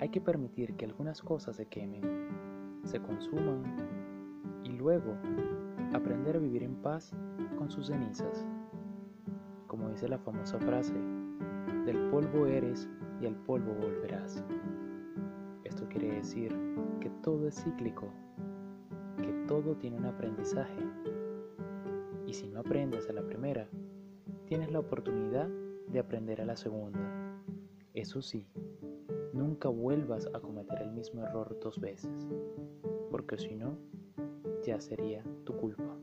Hay que permitir que algunas cosas se quemen, se consuman y luego aprender a vivir en paz con sus cenizas. Como dice la famosa frase, del polvo eres y al polvo volverás. Esto quiere decir que todo es cíclico, que todo tiene un aprendizaje. Y si no aprendes a la primera, tienes la oportunidad de aprender a la segunda. Eso sí, nunca vuelvas a cometer el mismo error dos veces, porque si no, ya sería tu culpa.